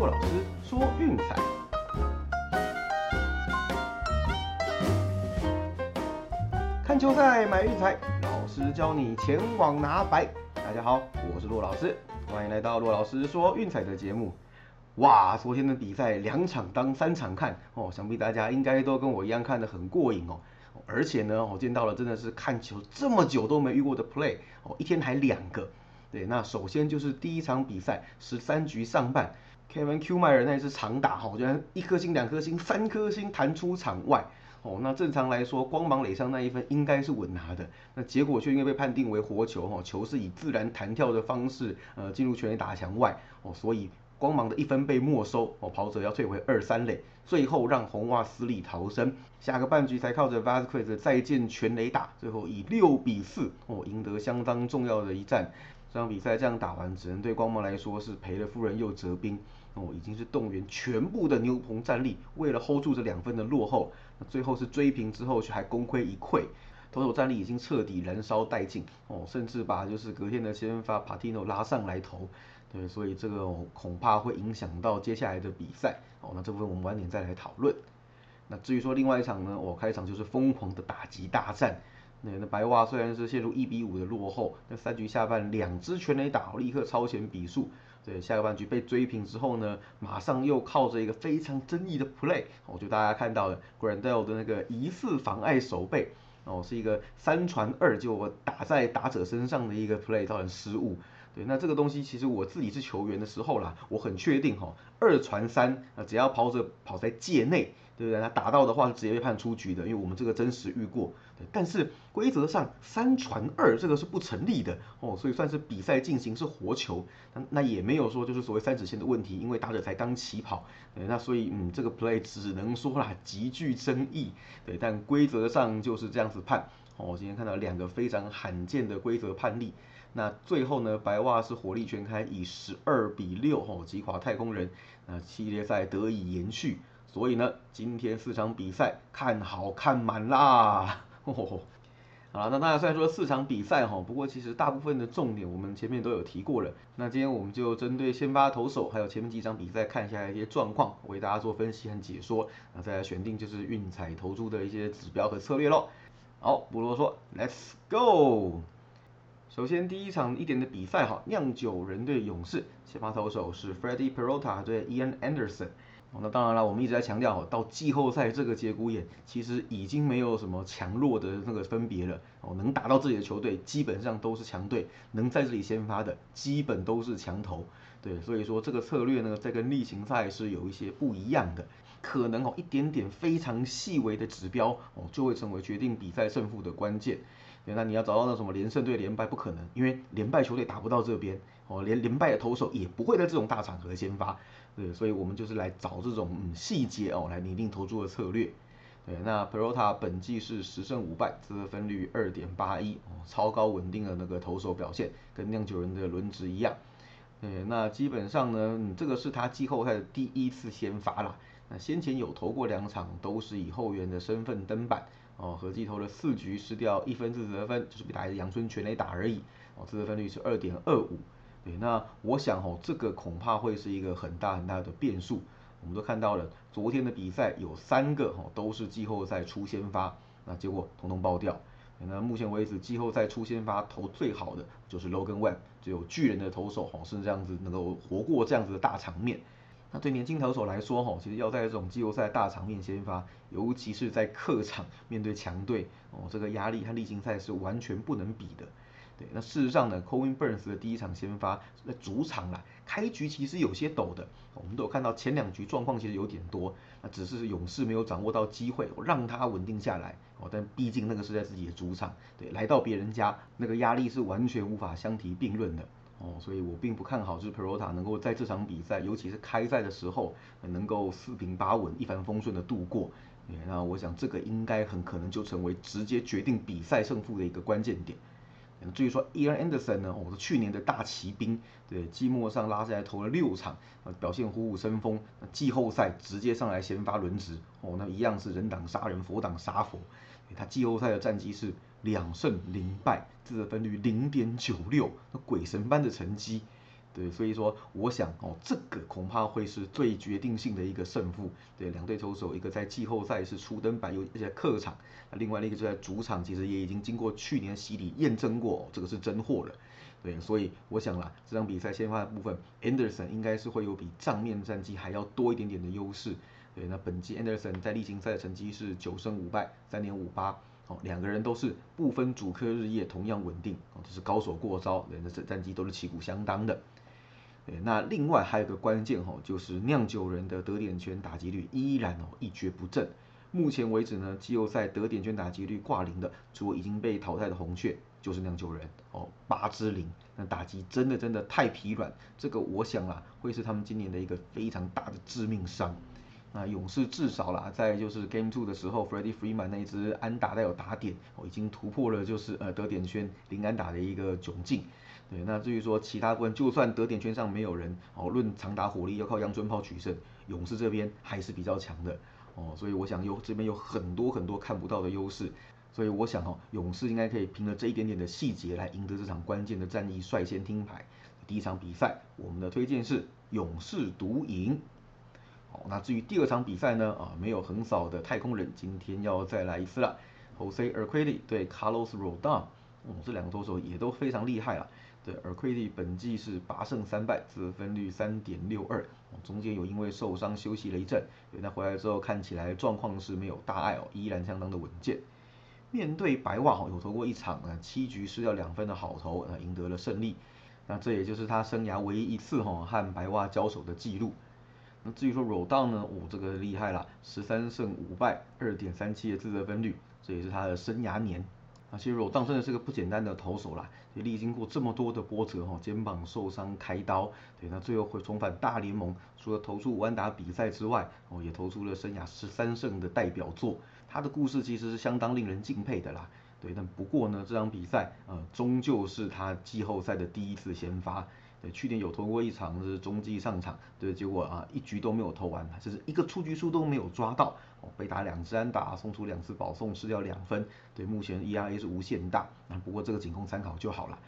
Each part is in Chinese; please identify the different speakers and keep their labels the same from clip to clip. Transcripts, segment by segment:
Speaker 1: 骆老师说运彩，看球赛买运彩，老师教你前往拿白。大家好，我是骆老师，欢迎来到骆老师说运彩的节目。哇，昨天的比赛两场当三场看哦，想必大家应该都跟我一样看得很过瘾哦。而且呢，我见到了真的是看球这么久都没遇过的 play 哦，一天还两个。对，那首先就是第一场比赛十三局上半，Kevin Q 迈尔那一次长打哈，我觉得一颗星、两颗星、三颗星弹出场外哦。那正常来说，光芒垒上那一分应该是稳拿的，那结果却因为被判定为活球哈，球是以自然弹跳的方式呃进入全垒打墙外哦，所以光芒的一分被没收哦，跑者要退回二三垒，最后让红袜死里逃生，下个半局才靠着 Vasquez 再见全垒打，最后以六比四哦赢得相当重要的一战。这场比赛这样打完，只能对光芒来说是赔了夫人又折兵哦，已经是动员全部的牛棚战力，为了 hold 住这两分的落后，那最后是追平之后却还功亏一篑，投手战力已经彻底燃烧殆尽哦，甚至把就是隔天的先发 Patino 拉上来投，对，所以这个恐怕会影响到接下来的比赛哦，那这部分我们晚点再来讨论。那至于说另外一场呢，我开场就是疯狂的打击大战。那那白袜虽然是陷入一比五的落后，那三局下半两支全垒打立刻超前比数。对，下个半局被追平之后呢，马上又靠着一个非常争议的 play，我觉得大家看到了 Grandel 的那个疑似妨碍守备，哦，是一个三传二就打在打者身上的一个 play 造成失误。对，那这个东西其实我自己是球员的时候啦，我很确定哈，二传三啊，只要跑者跑在界内。对不对？他打到的话是直接被判出局的，因为我们这个真实遇过。但是规则上三传二这个是不成立的哦，所以算是比赛进行是活球，那那也没有说就是所谓三指线的问题，因为打者才刚起跑。对，那所以嗯，这个 play 只能说啦极具争议。对，但规则上就是这样子判。哦，我今天看到两个非常罕见的规则判例。那最后呢，白袜是火力全开，以十二比六哦击垮太空人，那系列赛得以延续。所以呢，今天四场比赛看好看满啦！好了，那当然虽然说四场比赛哈，不过其实大部分的重点我们前面都有提过了。那今天我们就针对先发投手，还有前面几场比赛看一下一些状况，为大家做分析和解说，那再来选定就是运彩投注的一些指标和策略喽。好，不啰嗦，Let's go！首先第一场一点的比赛哈，酿酒人对勇士，先发投手是 Freddie Peralta 对 Ian Anderson。那当然了，我们一直在强调，到季后赛这个节骨眼，其实已经没有什么强弱的那个分别了。哦，能打到自己的球队，基本上都是强队；能在这里先发的，基本都是强投。对，所以说这个策略呢，在跟例行赛是有一些不一样的，可能哦一点点非常细微的指标哦，就会成为决定比赛胜负的关键。对那你要找到那什么连胜对连败不可能，因为连败球队打不到这边哦，连连败的投手也不会在这种大场合先发。对，所以我们就是来找这种嗯细节哦，来拟定投注的策略。对，那 Perota 本季是十胜五败，得分率二点八一哦，超高稳定的那个投手表现，跟酿酒人的轮值一样。对，那基本上呢，嗯，这个是他季后赛的第一次先发啦。那先前有投过两场，都是以后援的身份登板哦，合计投了四局，失掉一分四得分，就是比打一个阳春全垒打而已哦，得分率是二点二五。那我想哦，这个恐怕会是一个很大很大的变数。我们都看到了，昨天的比赛有三个哈都是季后赛出先发，那结果统统爆掉。那目前为止，季后赛出先发投最好的就是 Logan Webb，只有巨人的投手哈是这样子能够活过这样子的大场面。那对年轻投手来说哈，其实要在这种季后赛大场面先发，尤其是在客场面对强队哦，这个压力和例行赛是完全不能比的。对，那事实上呢，Colin Burns 的第一场先发那主场啦，开局其实有些抖的，我们都有看到前两局状况其实有点多，那只是勇士没有掌握到机会，让他稳定下来哦。但毕竟那个是在自己的主场，对，来到别人家那个压力是完全无法相提并论的哦。所以我并不看好就是 Perota 能够在这场比赛，尤其是开赛的时候，能够四平八稳、一帆风顺的度过。那我想这个应该很可能就成为直接决定比赛胜负的一个关键点。至于说 Ian Anderson 呢，哦，是去年的大骑兵，对，季末上拉下来投了六场，啊，表现虎虎生风，季后赛直接上来先发轮值，哦，那一样是人挡杀人，佛挡杀佛，他季后赛的战绩是两胜零败，自得分率零点九六，那鬼神般的成绩，对，所以说我想哦，这个恐怕会是最决定性的一个胜负。对，两队投手，一个在季后赛是初登板，有而且客场，那另外一个就在主场，其实也已经经过去年洗礼验证过，这个是真货了。对，所以我想啦，这场比赛先发的部分，Anderson 应该是会有比账面战绩还要多一点点的优势。对，那本季 Anderson 在例行赛的成绩是九胜五败，三点五八。哦，两个人都是不分主客日夜，同样稳定。哦，这是高手过招，人的战战绩都是旗鼓相当的。对，那另外还有个关键哈，就是酿酒人的得点圈打击率依然哦一蹶不振。目前为止呢，季后赛得点圈打击率挂零的，除了已经被淘汰的红雀，就是酿酒人哦，八支零。那打击真的真的太疲软，这个我想啊，会是他们今年的一个非常大的致命伤。那勇士至少啦，在就是 Game Two 的时候，Freddie Freeman 那一支安打带有打点，哦，已经突破了就是呃得点圈零安打的一个窘境。对，那至于说其他部分，就算得点圈上没有人，哦，论长打火力要靠阳春炮取胜，勇士这边还是比较强的。哦，所以我想有这边有很多很多看不到的优势。所以我想哦，勇士应该可以凭着这一点点的细节来赢得这场关键的战役，率先听牌。第一场比赛，我们的推荐是勇士独赢。好，那至于第二场比赛呢？啊，没有横扫的太空人，今天要再来一次了。Jose Urquidy 对 Carlos Rodon，哦，这两个投手也都非常厉害了。对，Urquidy 本季是八胜三败，得分率三点六二，中间有因为受伤休息了一阵，对，那回来之后看起来状况是没有大碍哦，依然相当的稳健。面对白袜哦，有投过一场啊，七局失掉两分的好投，啊，赢得了胜利。那这也就是他生涯唯一一次哈和白袜交手的记录。那至于说 Rodon 呢，哦，这个厉害了，十三胜五败，二点三七的自责分率，这也是他的生涯年。那，其实我当真的是个不简单的投手啦，也历经过这么多的波折哈，肩膀受伤开刀，对，那最后会重返大联盟，除了投出五万打比赛之外，哦，也投出了生涯十三胜的代表作。他的故事其实是相当令人敬佩的啦，对，但不过呢，这场比赛呃，终究是他季后赛的第一次先发。对，去年有投过一场是中继上场，对，结果啊一局都没有投完，就是一个出局数都没有抓到，哦，被打两支安打，送出两次保送，失掉两分，对，目前 ERA 是无限大，那不过这个仅供参考就好了。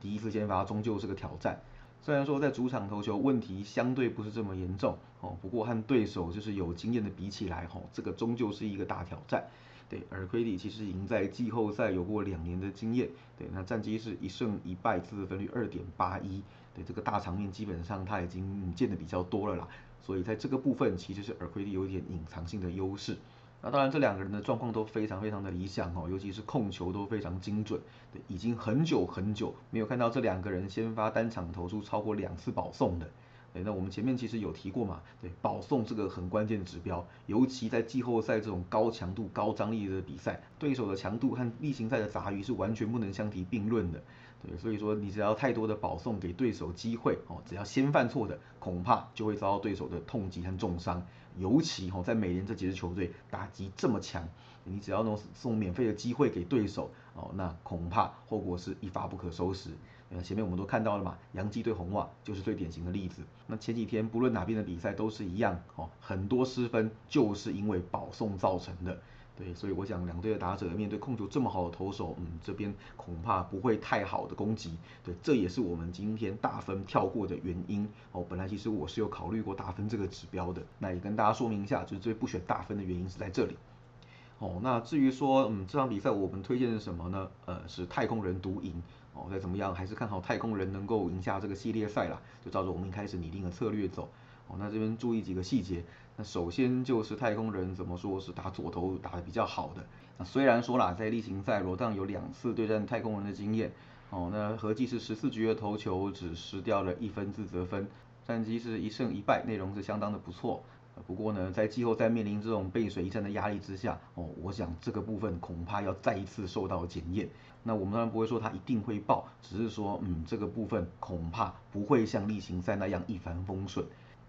Speaker 1: 第一次先发终究是个挑战，虽然说在主场投球问题相对不是这么严重，哦，不过和对手就是有经验的比起来，吼，这个终究是一个大挑战。对，而奎里其实已经在季后赛有过两年的经验，对，那战绩是一胜一败，自分率二点八一，对，这个大场面基本上他已经见的比较多了啦，所以在这个部分其实是尔奎利有一点隐藏性的优势。那当然这两个人的状况都非常非常的理想哦，尤其是控球都非常精准，对，已经很久很久没有看到这两个人先发单场投出超过两次保送的。诶，那我们前面其实有提过嘛，对，保送这个很关键的指标，尤其在季后赛这种高强度、高张力的比赛，对手的强度和例行赛的杂鱼是完全不能相提并论的。对，所以说你只要太多的保送给对手机会哦，只要先犯错的，恐怕就会遭到对手的痛击和重伤。尤其哦，在美联这几支球队打击这么强，你只要能送免费的机会给对手哦，那恐怕后果是一发不可收拾。前面我们都看到了嘛，洋基对红袜就是最典型的例子。那前几天不论哪边的比赛都是一样哦，很多失分就是因为保送造成的。对，所以我想两队的打者面对控球这么好的投手，嗯，这边恐怕不会太好的攻击。对，这也是我们今天大分跳过的原因哦。本来其实我是有考虑过大分这个指标的，那也跟大家说明一下，就是这不选大分的原因是在这里。哦，那至于说，嗯，这场比赛我们推荐是什么呢？呃，是太空人独赢。哦，再怎么样，还是看好太空人能够赢下这个系列赛啦。就照着我们一开始拟定的策略走。那这边注意几个细节。那首先就是太空人怎么说是打左投打的比较好的。那虽然说啦，在例行赛罗当有两次对战太空人的经验。哦，那合计是十四局的投球只失掉了一分自责分，战绩是一胜一败，内容是相当的不错。不过呢，在季后赛面临这种背水一战的压力之下，哦，我想这个部分恐怕要再一次受到检验。那我们当然不会说他一定会爆，只是说，嗯，这个部分恐怕不会像例行赛那样一帆风顺。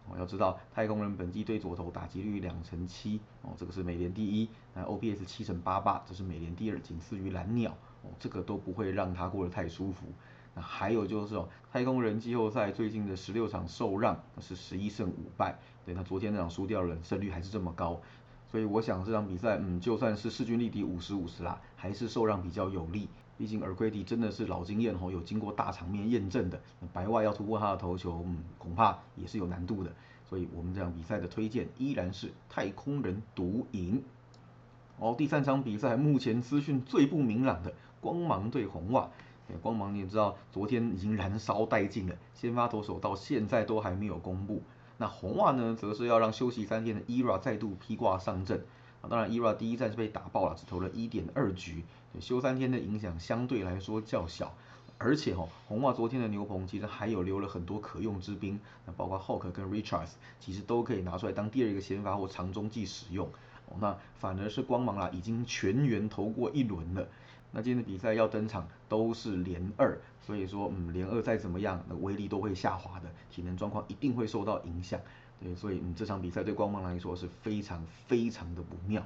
Speaker 1: 哦，要知道太空人本季对左投打击率两成七，哦，这个是美联第一。那 OPS 七成八八，这是美联第二，仅次于蓝鸟。哦，这个都不会让他过得太舒服。那还有就是哦，太空人季后赛最近的十六场受让是十一胜五败，对，那昨天那场输掉了，胜率还是这么高，所以我想这场比赛，嗯，就算是势均力敌五十五十啦，还是受让比较有利。毕竟尔奎迪真的是老经验哦，有经过大场面验证的，白袜要突破他的头球，嗯，恐怕也是有难度的。所以我们这场比赛的推荐依然是太空人独赢。哦，第三场比赛目前资讯最不明朗的光芒对红袜。光芒你也知道，昨天已经燃烧殆尽了，先发投手到现在都还没有公布。那红袜呢，则是要让休息三天的 ERA 再度披挂上阵。啊，当然 ERA 第一站是被打爆了，只投了一点二局，休三天的影响相对来说较小。而且哈，红袜昨天的牛棚其实还有留了很多可用之兵，那包括 Hawk 跟 Richards，其实都可以拿出来当第二个先发或长中继使用。那反而是光芒啦，已经全员投过一轮了。那今天的比赛要登场都是连二，所以说嗯，连二再怎么样，那威力都会下滑的，体能状况一定会受到影响。对，所以嗯，这场比赛对光芒来说是非常非常的不妙。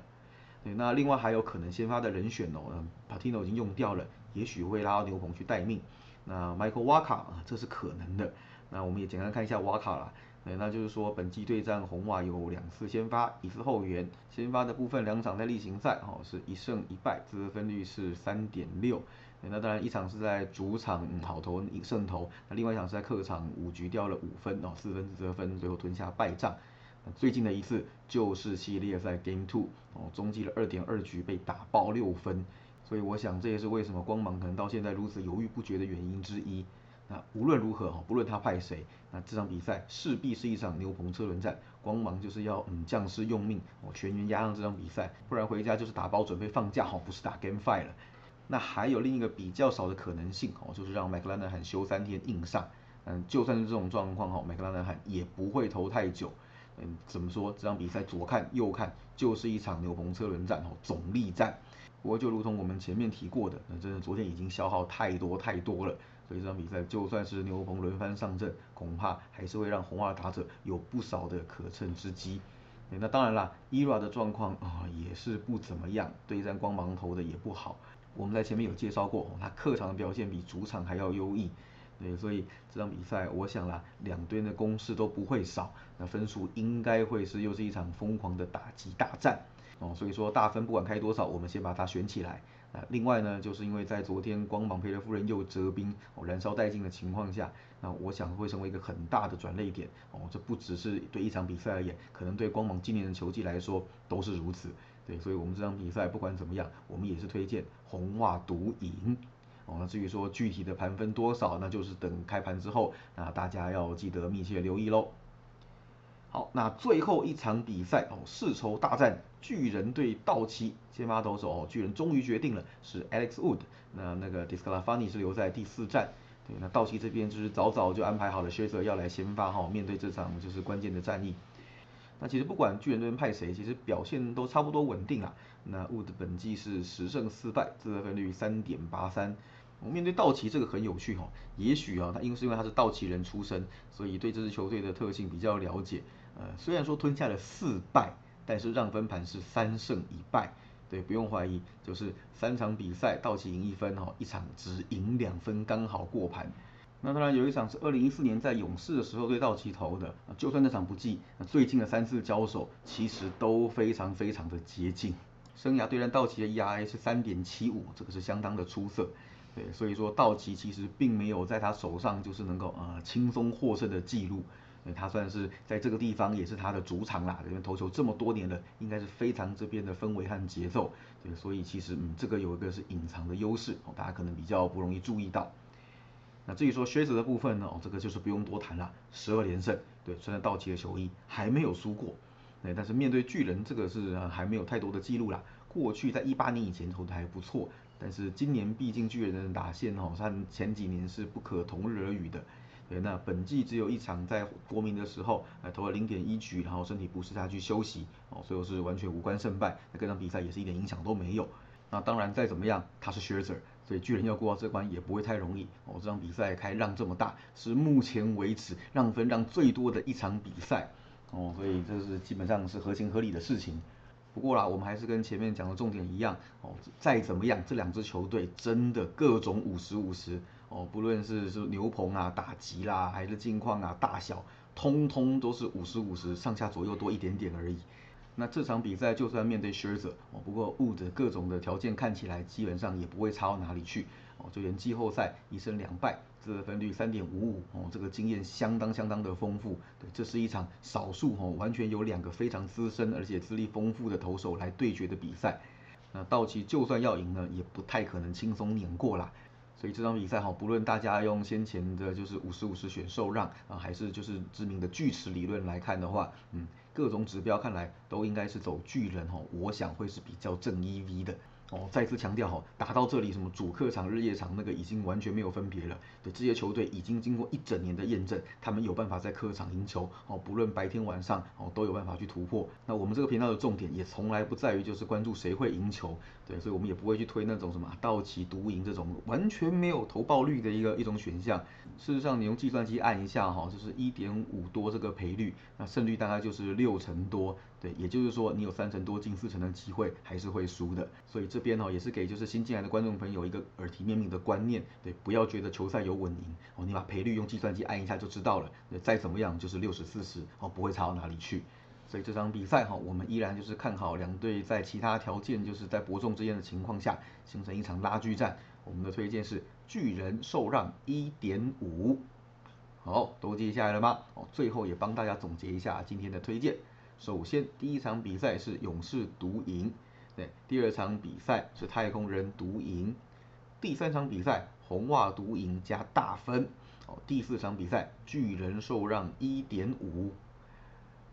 Speaker 1: 对，那另外还有可能先发的人选哦，嗯，Patino 已经用掉了，也许会拉到牛棚去待命。那 Michael Waka 啊，这是可能的。那我们也简单看一下 Waka 啦。对，那就是说本季对战红袜有两次先发，一次后援。先发的部分两场在例行赛，哦是一胜一败，自得分率是三点六。那当然一场是在主场好投一胜投，那另外一场是在客场五局掉了五分，哦四分自得分，最后吞下败仗。最近的一次就是系列赛 Game Two，哦中继了二点二局被打爆六分，所以我想这也是为什么光芒可能到现在如此犹豫不决的原因之一。那无论如何哈，不论他派谁，那这场比赛势必是一场牛棚车轮战。光芒就是要嗯将士用命，哦全员压上这场比赛，不然回家就是打包准备放假哈，不是打 Game Five 了。那还有另一个比较少的可能性哦，就是让麦克兰纳罕休三天硬上。嗯，就算是这种状况哈，麦克兰纳罕也不会投太久。嗯，怎么说？这场比赛左看右看就是一场牛棚车轮战哦，总力战。不过就如同我们前面提过的，那真的昨天已经消耗太多太多了。所以这场比赛就算是牛棚轮番上阵，恐怕还是会让红袜打者有不少的可乘之机。那当然啦，ERA 的状况啊也是不怎么样，对战光芒投的也不好。我们在前面有介绍过，他客场的表现比主场还要优异。对，所以这场比赛我想啦，两队的攻势都不会少，那分数应该会是又是一场疯狂的打击大战。哦，所以说大分不管开多少，我们先把它选起来。另外呢，就是因为在昨天光芒佩勒夫人又折兵哦，燃烧殆尽的情况下，那我想会成为一个很大的转泪点哦。这不只是对一场比赛而言，可能对光芒今年的球季来说都是如此。对，所以我们这场比赛不管怎么样，我们也是推荐红袜独赢哦。那至于说具体的盘分多少，那就是等开盘之后，那大家要记得密切留意喽。好，那最后一场比赛哦，世仇大战，巨人对道奇，先发投手哦，巨人终于决定了是 Alex Wood，那那个 Discalafani 是留在第四站，对，那道奇这边就是早早就安排好了 s h a z e r 要来先发哈，面对这场就是关键的战役。那其实不管巨人这边派谁，其实表现都差不多稳定啊。那 Wood 本季是十胜四败，自得分率三点八三。我面对道奇这个很有趣哈，也许啊，他因为是因为他是道奇人出身，所以对这支球队的特性比较了解。呃，虽然说吞下了四败，但是让分盘是三胜一败，对，不用怀疑，就是三场比赛道奇赢一分哈，一场只赢两分刚好过盘。那当然有一场是二零一四年在勇士的时候对道奇投的，就算那场不计，最近的三次交手其实都非常非常的接近。生涯对战道奇的 ERA 是三点七五，这个是相当的出色。对，所以说道奇其实并没有在他手上就是能够呃轻松获胜的记录。他算是在这个地方也是他的主场啦，这边投球这么多年了，应该是非常这边的氛围和节奏，对，所以其实嗯，这个有一个是隐藏的优势，大家可能比较不容易注意到。那至于说靴子的部分呢，哦，这个就是不用多谈了，十二连胜，对，虽然道奇的球衣还没有输过，对，但是面对巨人这个是还没有太多的记录啦。过去在一八年以前投的还不错，但是今年毕竟巨人的打线哦，和前几年是不可同日而语的。对，那本季只有一场在国民的时候，呃，投了零点一局，然后身体不适下去休息，哦，所以是完全无关胜败，那这场比赛也是一点影响都没有。那当然再怎么样，他是 Scherzer，所以巨人要过到这关也不会太容易。哦，这场比赛开让这么大，是目前为止让分让最多的一场比赛，哦，所以这是基本上是合情合理的事情。不过啦，我们还是跟前面讲的重点一样，哦，再怎么样，这两支球队真的各种五十五十。哦，不论是是牛棚啊、打击啦，还是近况啊、大小，通通都是五十五十上下左右多一点点而已。那这场比赛就算面对 Scherzer，哦，不过 Wood 各种的条件看起来基本上也不会差到哪里去。哦，就连季后赛一胜两败，得分率三点五五哦，这个经验相当相当的丰富。对，这是一场少数哦，完全有两个非常资深而且资历丰富的投手来对决的比赛。那道奇就算要赢呢，也不太可能轻松碾过啦。所以这场比赛哈，不论大家用先前的就是五十五十选受让啊，还是就是知名的锯齿理论来看的话，嗯，各种指标看来都应该是走巨人哦，我想会是比较正 EV 的。哦，再次强调哈，打到这里什么主客场、日夜场那个已经完全没有分别了。对，这些球队已经经过一整年的验证，他们有办法在客场赢球。哦，不论白天晚上哦，都有办法去突破。那我们这个频道的重点也从来不在于就是关注谁会赢球，对，所以我们也不会去推那种什么道奇独赢这种完全没有投报率的一个一种选项。事实上，你用计算机按一下哈，就是一点五多这个赔率，那胜率大概就是六成多。对，也就是说你有三成多近四成的机会还是会输的。所以这边哦也是给就是新进来的观众朋友一个耳提面命的观念，对，不要觉得球赛有稳赢哦，你把赔率用计算机按一下就知道了，那再怎么样就是六十四十哦，不会差到哪里去。所以这场比赛哈，我们依然就是看好两队在其他条件就是在伯仲之间的情况下形成一场拉锯战。我们的推荐是巨人受让一点五。好，都记下来了吗？哦，最后也帮大家总结一下今天的推荐。首先，第一场比赛是勇士独赢，对，第二场比赛是太空人独赢，第三场比赛红袜独赢加大分，哦，第四场比赛巨人受让一点五，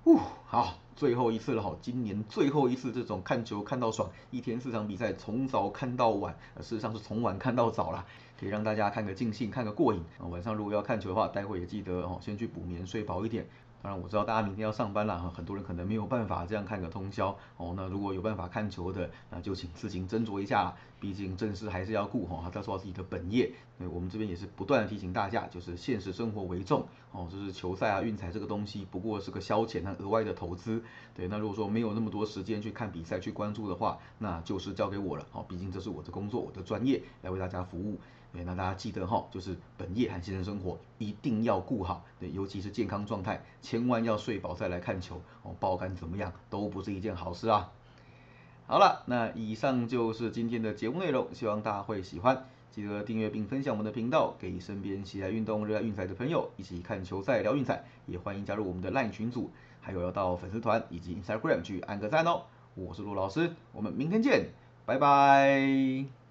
Speaker 1: 呜，好，最后一次了哈，今年最后一次这种看球看到爽，一天四场比赛从早看到晚，事实上是从晚看到早啦，可以让大家看个尽兴，看个过瘾，晚上如果要看球的话，待会也记得哦，先去补眠睡饱一点。当然我知道大家明天要上班了，很多人可能没有办法这样看个通宵哦。那如果有办法看球的，那就请自行斟酌一下，毕竟正事还是要顾哈，要做好自己的本业。对，我们这边也是不断的提醒大家，就是现实生活为重哦，就是球赛啊、运彩这个东西不过是个消遣和额外的投资。对，那如果说没有那么多时间去看比赛去关注的话，那就是交给我了哦，毕竟这是我的工作，我的专业来为大家服务。对，那大家记得哈，就是本业和现实生活一定要顾好，对，尤其是健康状态，千万要睡饱再来看球哦，爆肝怎么样都不是一件好事啊。好了，那以上就是今天的节目内容，希望大家会喜欢，记得订阅并分享我们的频道，给身边喜爱运动、热爱运彩的朋友一起看球赛聊运彩，也欢迎加入我们的 LINE 群组，还有要到粉丝团以及 Instagram 去按个赞哦。我是陆老师，我们明天见，拜拜。